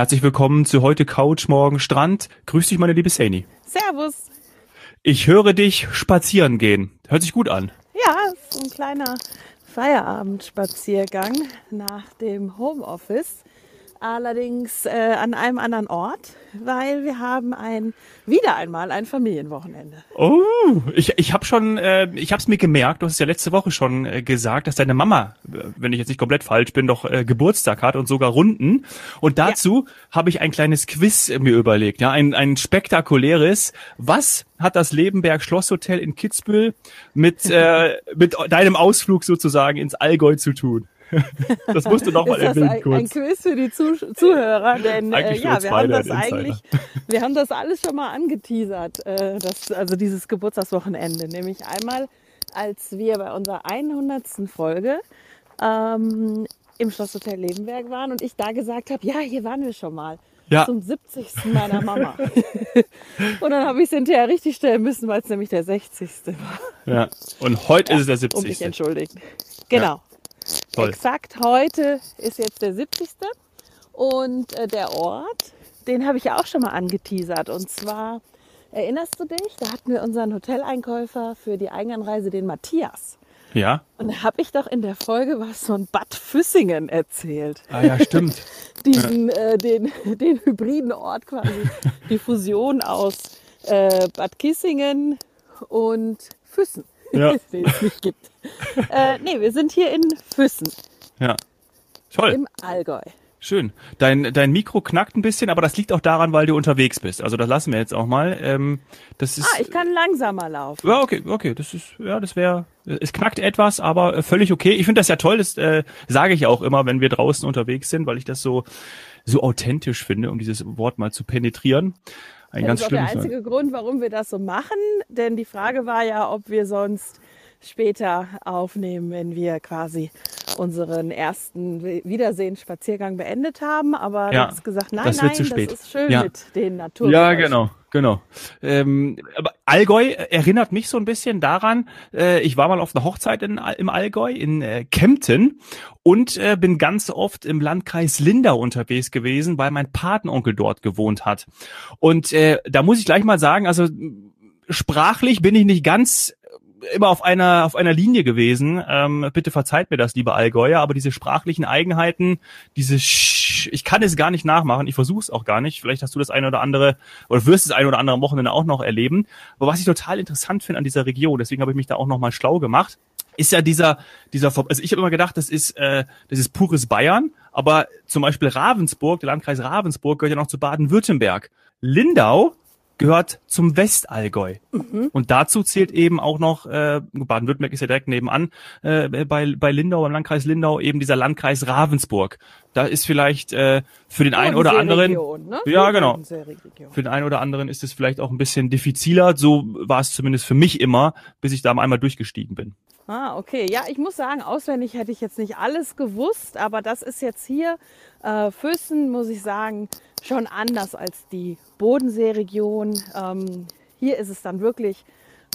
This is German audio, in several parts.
Herzlich willkommen zu heute Couch, morgen Strand. Grüß dich, meine liebe Saini. Servus. Ich höre dich spazieren gehen. Hört sich gut an. Ja, so ein kleiner Feierabendspaziergang nach dem Homeoffice allerdings äh, an einem anderen Ort, weil wir haben ein wieder einmal ein Familienwochenende. Oh, ich, ich habe schon, äh, ich habe es mir gemerkt. Du hast es ja letzte Woche schon äh, gesagt, dass deine Mama, äh, wenn ich jetzt nicht komplett falsch bin, doch äh, Geburtstag hat und sogar Runden. Und dazu ja. habe ich ein kleines Quiz mir überlegt, ja, ein, ein spektakuläres. Was hat das Lebenberg Schlosshotel in Kitzbühel mit äh, mit deinem Ausflug sozusagen ins Allgäu zu tun? das musst du noch mal erwähnen ein, kurz. ein Quiz für die Zuh Zuhörer, denn äh, ja, wir haben das eigentlich, wir haben das alles schon mal angeteasert, äh, das, also dieses Geburtstagswochenende, nämlich einmal, als wir bei unserer 100. Folge ähm, im Schlosshotel Lebenberg waren und ich da gesagt habe, ja, hier waren wir schon mal. Ja. Zum 70. meiner Mama. und dann habe ich es hinterher richtig stellen müssen, weil es nämlich der 60. war. Ja. Und heute ja, ist es der 70. Um mich entschuldigen. Genau. Ja. Toll. Exakt heute ist jetzt der 70. Und äh, der Ort, den habe ich ja auch schon mal angeteasert. Und zwar, erinnerst du dich, da hatten wir unseren Hoteleinkäufer für die Eigenanreise, den Matthias. Ja. Und da habe ich doch in der Folge was von Bad Füssingen erzählt. Ah ja, stimmt. Diesen, äh, den, den hybriden Ort quasi, die Fusion aus äh, Bad Kissingen und Füssen ja. den es nicht gibt. Äh, nee, wir sind hier in Füssen. Ja. Toll. Im Allgäu. Schön. Dein, dein Mikro knackt ein bisschen, aber das liegt auch daran, weil du unterwegs bist. Also das lassen wir jetzt auch mal. Ähm, das ist, ah, ich kann langsamer laufen. Ja, okay, okay. Das ist, ja, das wäre. Es knackt etwas, aber äh, völlig okay. Ich finde das ja toll. Das äh, sage ich auch immer, wenn wir draußen unterwegs sind, weil ich das so so authentisch finde, um dieses Wort mal zu penetrieren. Ein das ganz ist auch der einzige Fall. Grund, warum wir das so machen. Denn die Frage war ja, ob wir sonst später aufnehmen, wenn wir quasi unseren ersten Wiedersehensspaziergang beendet haben. Aber ja, du hast gesagt, nein, das nein, das ist schön ja. mit den Naturgeräuschen. Ja, genau. Genau. Ähm, aber Allgäu erinnert mich so ein bisschen daran, äh, ich war mal auf einer Hochzeit in, im Allgäu in äh, Kempten und äh, bin ganz oft im Landkreis Lindau unterwegs gewesen, weil mein Patenonkel dort gewohnt hat. Und äh, da muss ich gleich mal sagen, also sprachlich bin ich nicht ganz immer auf einer auf einer Linie gewesen. Ähm, bitte verzeiht mir das, liebe Allgäuer, aber diese sprachlichen Eigenheiten, diese Sch ich kann es gar nicht nachmachen. Ich versuche es auch gar nicht. Vielleicht hast du das eine oder andere oder wirst das eine oder andere Wochenende auch noch erleben. Aber was ich total interessant finde an dieser Region, deswegen habe ich mich da auch noch mal schlau gemacht, ist ja dieser dieser also ich habe immer gedacht, das ist äh, das ist pures Bayern, aber zum Beispiel Ravensburg, der Landkreis Ravensburg gehört ja noch zu Baden-Württemberg. Lindau gehört zum Westallgäu. Mhm. Und dazu zählt eben auch noch, äh, Baden-Württemberg ist ja direkt nebenan, äh, bei, bei Lindau, im Landkreis Lindau, eben dieser Landkreis Ravensburg. Da ist vielleicht äh, für den einen oder anderen, ne? ja genau, für den einen oder anderen ist es vielleicht auch ein bisschen diffiziler. So war es zumindest für mich immer, bis ich da einmal durchgestiegen bin. Ah, okay. Ja, ich muss sagen, auswendig hätte ich jetzt nicht alles gewusst, aber das ist jetzt hier äh, Füssen, muss ich sagen, schon anders als die Bodenseeregion. Ähm, hier ist es dann wirklich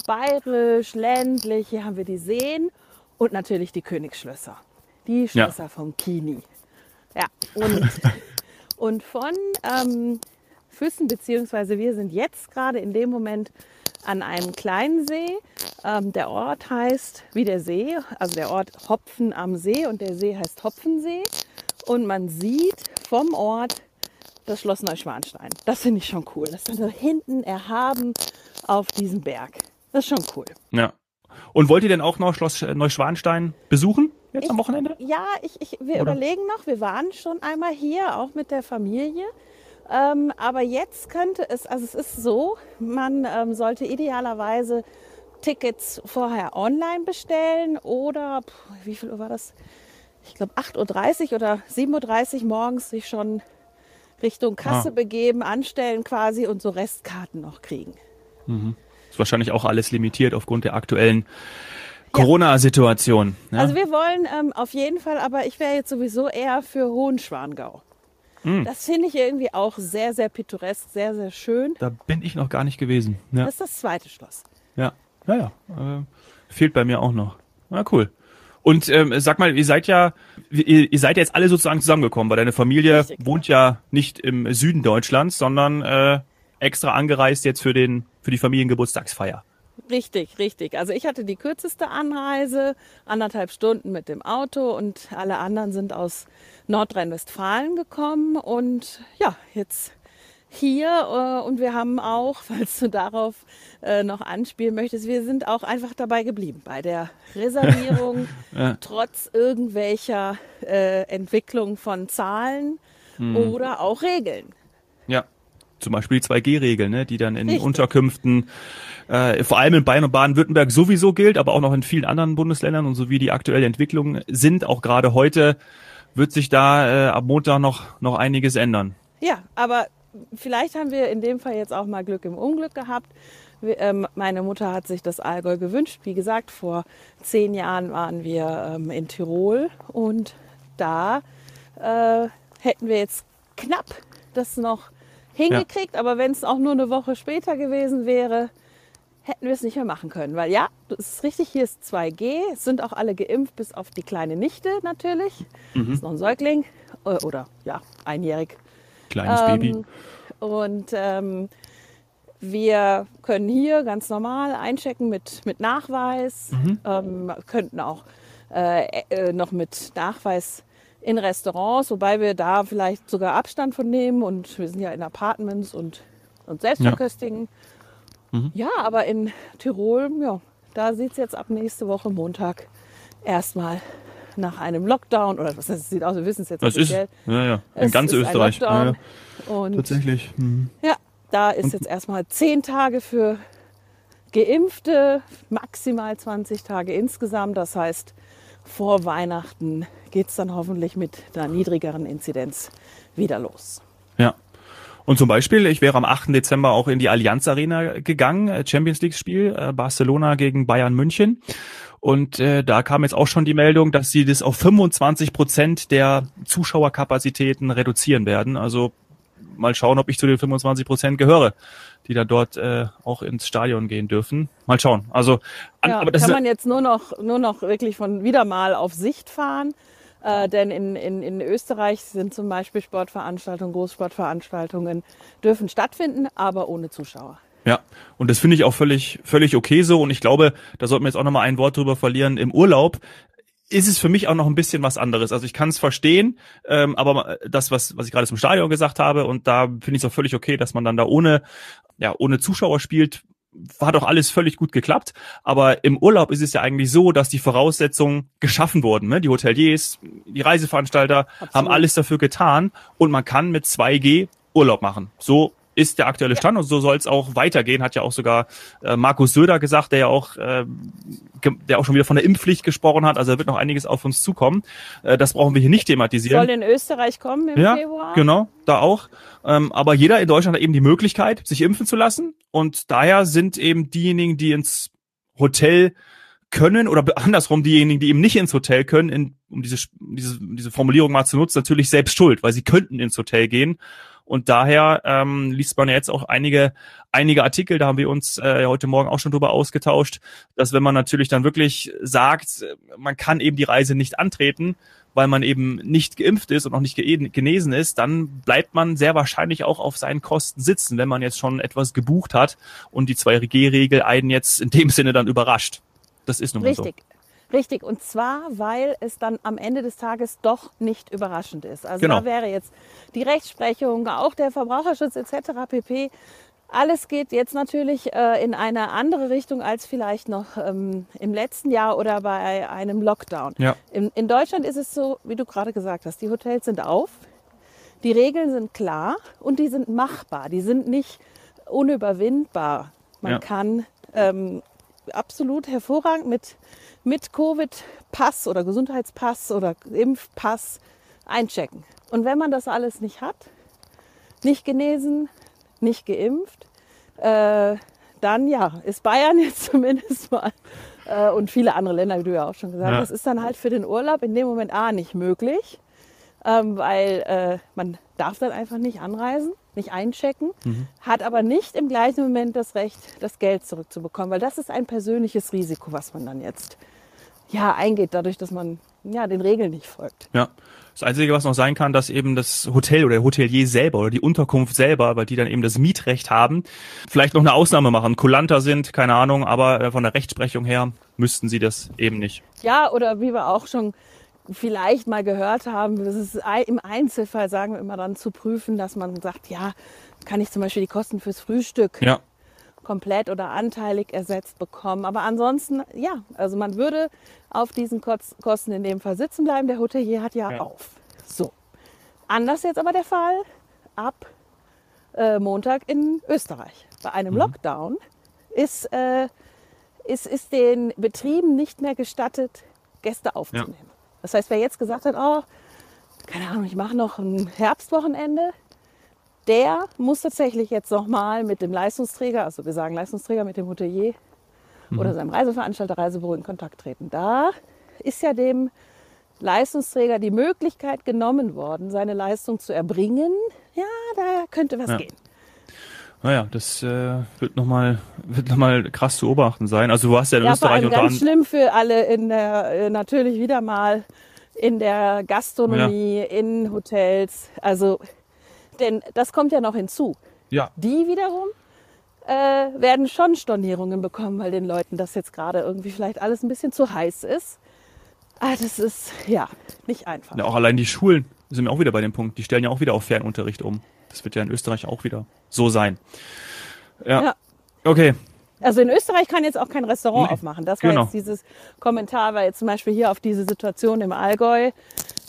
bayerisch, ländlich. Hier haben wir die Seen und natürlich die Königsschlösser. Die Schlösser ja. vom Kini. Ja, und, und von ähm, Füssen, beziehungsweise wir sind jetzt gerade in dem Moment an einem kleinen See. Ähm, der Ort heißt wie der See, also der Ort Hopfen am See und der See heißt Hopfensee. Und man sieht vom Ort das Schloss Neuschwanstein. Das finde ich schon cool. Das ist so hinten erhaben auf diesem Berg. Das ist schon cool. Ja. Und wollt ihr denn auch noch Schloss Neuschwanstein besuchen jetzt ich, am Wochenende? Ja, ich, ich, wir Oder? überlegen noch. Wir waren schon einmal hier, auch mit der Familie. Ähm, aber jetzt könnte es, also es ist so, man ähm, sollte idealerweise Tickets vorher online bestellen oder, wie viel Uhr war das? Ich glaube 8.30 Uhr oder 7.30 Uhr morgens sich schon Richtung Kasse ah. begeben, anstellen quasi und so Restkarten noch kriegen. Mhm. Ist wahrscheinlich auch alles limitiert aufgrund der aktuellen Corona-Situation. Ja? Also wir wollen ähm, auf jeden Fall, aber ich wäre jetzt sowieso eher für Hohenschwangau. Mhm. Das finde ich irgendwie auch sehr, sehr pittoresk, sehr, sehr schön. Da bin ich noch gar nicht gewesen. Ja. Das ist das zweite Schloss. Ja, naja, äh, fehlt bei mir auch noch. Na cool. Und ähm, sag mal, ihr seid ja, ihr, ihr seid jetzt alle sozusagen zusammengekommen, weil deine Familie Richtig. wohnt ja nicht im Süden Deutschlands, sondern äh, extra angereist jetzt für den für die Familiengeburtstagsfeier. Richtig, richtig. Also ich hatte die kürzeste Anreise, anderthalb Stunden mit dem Auto und alle anderen sind aus Nordrhein-Westfalen gekommen und ja, jetzt hier äh, und wir haben auch, falls du darauf äh, noch anspielen möchtest, wir sind auch einfach dabei geblieben bei der Reservierung, ja. trotz irgendwelcher äh, Entwicklung von Zahlen hm. oder auch Regeln. Zum Beispiel die 2G-Regel, ne, die dann in Richtig. Unterkünften äh, vor allem in Bayern und Baden-Württemberg sowieso gilt, aber auch noch in vielen anderen Bundesländern und so wie die aktuelle Entwicklung sind, auch gerade heute, wird sich da äh, ab Montag noch, noch einiges ändern. Ja, aber vielleicht haben wir in dem Fall jetzt auch mal Glück im Unglück gehabt. Ähm, meine Mutter hat sich das Allgäu gewünscht. Wie gesagt, vor zehn Jahren waren wir ähm, in Tirol und da äh, hätten wir jetzt knapp das noch hingekriegt. Ja. Aber wenn es auch nur eine Woche später gewesen wäre, hätten wir es nicht mehr machen können. Weil ja, das ist richtig, hier ist 2G. Es sind auch alle geimpft, bis auf die kleine Nichte natürlich. Mhm. Das ist noch ein Säugling äh, oder ja, einjährig. Kleines ähm, Baby. Und ähm, wir können hier ganz normal einchecken mit, mit Nachweis, mhm. ähm, könnten auch äh, äh, noch mit Nachweis in Restaurants, wobei wir da vielleicht sogar Abstand von nehmen und wir sind ja in Apartments und, und selbst Ja. Mhm. ja, aber in Tirol, ja, da sieht es jetzt ab nächste Woche Montag erstmal nach einem Lockdown oder was das sieht aus, wir wissen es jetzt das offiziell. Ist, ja, ja, in es ganz Österreich. Ja, ja. Und Tatsächlich. Mhm. Ja, da ist jetzt erstmal zehn Tage für Geimpfte, maximal 20 Tage insgesamt. Das heißt, vor Weihnachten geht es dann hoffentlich mit einer niedrigeren Inzidenz wieder los. Ja. Und zum Beispiel, ich wäre am 8. Dezember auch in die Allianz Arena gegangen, äh, Champions League Spiel, äh, Barcelona gegen Bayern München. Und äh, da kam jetzt auch schon die Meldung, dass sie das auf 25 Prozent der Zuschauerkapazitäten reduzieren werden. Also mal schauen, ob ich zu den 25 Prozent gehöre, die da dort äh, auch ins Stadion gehen dürfen. Mal schauen. Also an, ja, aber das kann man jetzt nur noch nur noch wirklich von wieder mal auf Sicht fahren. Äh, denn in, in, in Österreich sind zum Beispiel Sportveranstaltungen, Großsportveranstaltungen dürfen stattfinden, aber ohne Zuschauer. Ja, und das finde ich auch völlig, völlig okay so. Und ich glaube, da sollten wir jetzt auch nochmal ein Wort drüber verlieren. Im Urlaub ist es für mich auch noch ein bisschen was anderes. Also ich kann es verstehen, ähm, aber das, was, was ich gerade zum Stadion gesagt habe, und da finde ich es auch völlig okay, dass man dann da ohne, ja, ohne Zuschauer spielt, hat doch alles völlig gut geklappt. Aber im Urlaub ist es ja eigentlich so, dass die Voraussetzungen geschaffen wurden. Ne? Die Hoteliers, die Reiseveranstalter Absolut. haben alles dafür getan und man kann mit 2G Urlaub machen. So ist der aktuelle Stand und so soll es auch weitergehen, hat ja auch sogar äh, Markus Söder gesagt, der ja auch, äh, der auch schon wieder von der Impfpflicht gesprochen hat. Also da wird noch einiges auf uns zukommen. Äh, das brauchen wir hier nicht thematisieren. Soll in Österreich kommen im ja, Februar? Genau, da auch. Ähm, aber jeder in Deutschland hat eben die Möglichkeit, sich impfen zu lassen. Und daher sind eben diejenigen, die ins Hotel können oder andersrum diejenigen, die eben nicht ins Hotel können, in, um diese, diese, diese Formulierung mal zu nutzen, natürlich selbst schuld, weil sie könnten ins Hotel gehen und daher ähm, liest man ja jetzt auch einige, einige Artikel, da haben wir uns äh, heute Morgen auch schon drüber ausgetauscht, dass wenn man natürlich dann wirklich sagt, man kann eben die Reise nicht antreten, weil man eben nicht geimpft ist und noch nicht genesen ist, dann bleibt man sehr wahrscheinlich auch auf seinen Kosten sitzen, wenn man jetzt schon etwas gebucht hat und die 2G-Regel einen jetzt in dem Sinne dann überrascht. Das ist nun mal Richtig. so. Richtig, und zwar, weil es dann am Ende des Tages doch nicht überraschend ist. Also genau. da wäre jetzt die Rechtsprechung, auch der Verbraucherschutz etc. pp. Alles geht jetzt natürlich äh, in eine andere Richtung als vielleicht noch ähm, im letzten Jahr oder bei einem Lockdown. Ja. In, in Deutschland ist es so, wie du gerade gesagt hast, die Hotels sind auf, die Regeln sind klar und die sind machbar, die sind nicht unüberwindbar. Man ja. kann ähm, absolut hervorragend mit mit Covid-Pass oder Gesundheitspass oder Impfpass einchecken. Und wenn man das alles nicht hat, nicht genesen, nicht geimpft, äh, dann ja, ist Bayern jetzt zumindest mal äh, und viele andere Länder, wie du ja auch schon gesagt hast, ja. ist dann halt für den Urlaub in dem Moment A nicht möglich, ähm, weil äh, man darf dann einfach nicht anreisen, nicht einchecken, mhm. hat aber nicht im gleichen Moment das Recht, das Geld zurückzubekommen, weil das ist ein persönliches Risiko, was man dann jetzt ja, eingeht, dadurch, dass man ja den Regeln nicht folgt. Ja. Das Einzige, was noch sein kann, dass eben das Hotel oder der Hotelier selber oder die Unterkunft selber, weil die dann eben das Mietrecht haben, vielleicht noch eine Ausnahme machen, kulanter sind, keine Ahnung, aber äh, von der Rechtsprechung her müssten sie das eben nicht. Ja, oder wie wir auch schon vielleicht mal gehört haben, das ist im Einzelfall, sagen wir immer dann zu prüfen, dass man sagt, ja, kann ich zum Beispiel die Kosten fürs Frühstück Ja. komplett oder anteilig ersetzt bekommen. Aber ansonsten, ja, also man würde auf diesen Kos- Kosten in dem Fall sitzen bleiben. Der Hotelier hat ja, Ja. auf. So. Anders jetzt aber der Fall ab äh, Montag in Österreich. Bei einem Mhm. Lockdown ist, äh, ist, ist den Betrieben nicht mehr gestattet, Gäste aufzunehmen. Das heißt, wer jetzt gesagt hat, oh, keine Ahnung, ich mache noch ein Herbstwochenende, der muss tatsächlich jetzt nochmal mit dem Leistungsträger, also wir sagen Leistungsträger mit dem Hotelier oder seinem Reiseveranstalter, Reisebüro in Kontakt treten. Da ist ja dem Leistungsträger die Möglichkeit genommen worden, seine Leistung zu erbringen. Ja, da könnte was Ja. gehen. Naja, das äh, wird nochmal wird noch mal krass zu beobachten sein. Also du hast ja in Ja, vor Österreich allem unter ganz schlimm für alle in der, äh, natürlich wieder mal in der Gastronomie, in Hotels. Also, denn das kommt ja noch hinzu. Ja, Die wiederum äh, werden schon Stornierungen bekommen, weil den Leuten das jetzt gerade irgendwie vielleicht alles ein bisschen zu heiß ist. Ah, das ist ja nicht einfach. ja, auch allein die Schulen sind wir auch wieder bei dem Punkt. Die stellen ja auch wieder auf Fernunterricht um. Das wird ja in Österreich auch wieder so sein. Ja. Ja. Okay. Also in Österreich kann jetzt auch kein Restaurant Nee, aufmachen. Das war genau. jetzt dieses Kommentar, war jetzt zum Beispiel hier auf diese Situation im Allgäu.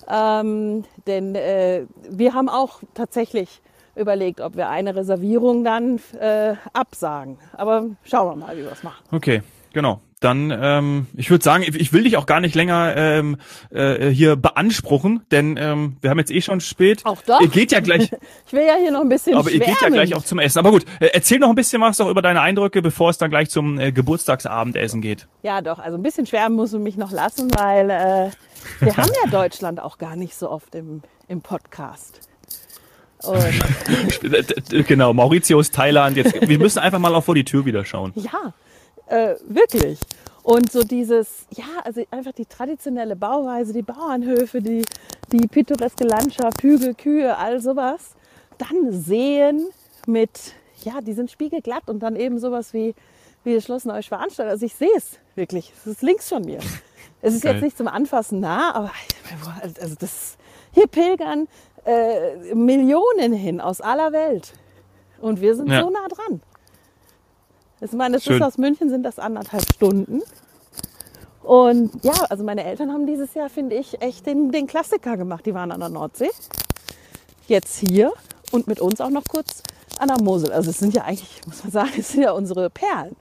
Ähm, denn äh, wir haben auch tatsächlich überlegt, ob wir eine Reservierung dann äh, absagen. Aber schauen wir mal, wie wir es machen. Okay, genau. Dann, ähm, ich würde sagen, ich will dich auch gar nicht länger ähm, äh, hier beanspruchen, denn ähm, wir haben jetzt eh schon spät. Auch doch. Ihr geht ja gleich, Ich will ja hier noch ein bisschen aber ihr geht ja schwärmen. gleich auch zum Essen. Aber gut, äh, erzähl noch ein bisschen was doch über deine Eindrücke, bevor es dann gleich zum äh, Geburtstagsabendessen geht. Ja, doch. Also ein bisschen schwärmen muss man mich noch lassen, weil äh, wir haben ja Deutschland auch gar nicht so oft im, im Podcast. Genau, Mauritius, Thailand. Jetzt, wir müssen einfach mal auch vor die Tür wieder schauen. ja, äh, wirklich. Und so dieses, ja, also einfach die traditionelle Bauweise, die Bauernhöfe, die, die pittoreske Landschaft, Hügel, Kühe, all sowas. Dann sehen mit, ja, die sind spiegelglatt und dann eben sowas wie, wie das Schloss Neuschwanstein. Also ich sehe es wirklich. Es ist links von mir. Es ist Geil. jetzt nicht zum Anfassen nah, aber also das, hier pilgern äh, Millionen hin aus aller Welt. Und wir sind Ja. so nah dran. Ich meine, das ist aus München sind das anderthalb Stunden. Und ja, also meine Eltern haben dieses Jahr, finde ich, echt den, den Klassiker gemacht. Die waren an der Nordsee, jetzt hier und mit uns auch noch kurz an der Mosel. Also es sind ja eigentlich, muss man sagen, es sind ja unsere Perlen.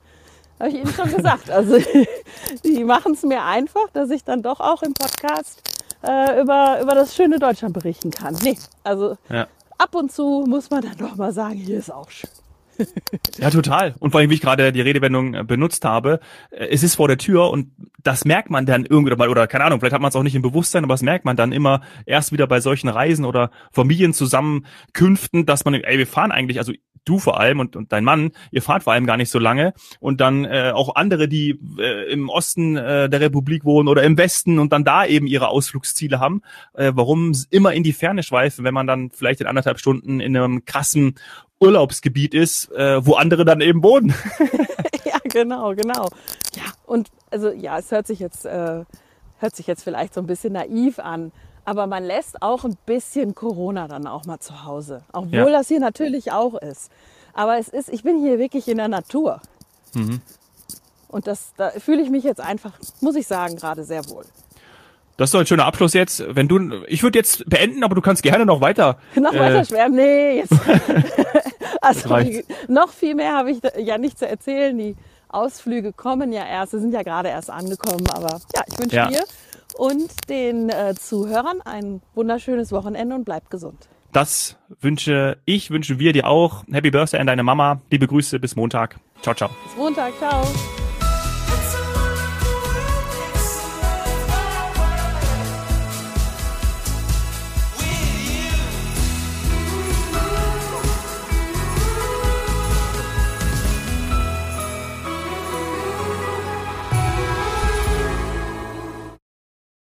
Habe ich Ihnen schon gesagt. Also die machen es mir einfach, dass ich dann doch auch im Podcast äh, über, über das schöne Deutschland berichten kann. Nee, also Ja. ab und zu muss man dann doch mal sagen, hier ist auch schön. Ja, total. Und vor allem, wie ich gerade die Redewendung äh, benutzt habe, äh, es ist vor der Tür und das merkt man dann irgendwie mal, oder keine Ahnung, vielleicht hat man es auch nicht im Bewusstsein, aber das merkt man dann immer erst wieder bei solchen Reisen oder Familienzusammenkünften, dass man, ey, wir fahren eigentlich, also du vor allem und, und dein Mann, ihr fahrt vor allem gar nicht so lange und dann äh, auch andere, die äh, im Osten äh, der Republik wohnen oder im Westen und dann da eben ihre Ausflugsziele haben, äh, warum immer in die Ferne schweifen, wenn man dann vielleicht in anderthalb Stunden in einem krassen Urlaubsgebiet ist, äh, wo andere dann eben wohnen. ja, genau, genau. Ja, und also ja, es hört sich jetzt, äh, hört sich jetzt vielleicht so ein bisschen naiv an, aber man lässt auch ein bisschen Corona dann auch mal zu Hause, obwohl Ja. das hier natürlich auch ist. Aber es ist, ich bin hier wirklich in der Natur. Mhm. Und das, da fühle ich mich jetzt einfach, muss ich sagen, gerade sehr wohl. Das ist doch ein schöner Abschluss jetzt. Wenn du, ich würde jetzt beenden, aber du kannst gerne noch weiter. Noch äh, weiter schwärmen? Nee, jetzt. also noch viel mehr habe ich ja nicht zu erzählen. Die Ausflüge kommen ja erst, sie sind ja gerade erst angekommen. Aber ja, ich wünsche Ja. dir und den äh, Zuhörern ein wunderschönes Wochenende und bleibt gesund. Das wünsche ich, wünschen wir dir auch. Happy Birthday an deine Mama. Liebe Grüße, bis Montag. Ciao, ciao. Bis Montag, ciao.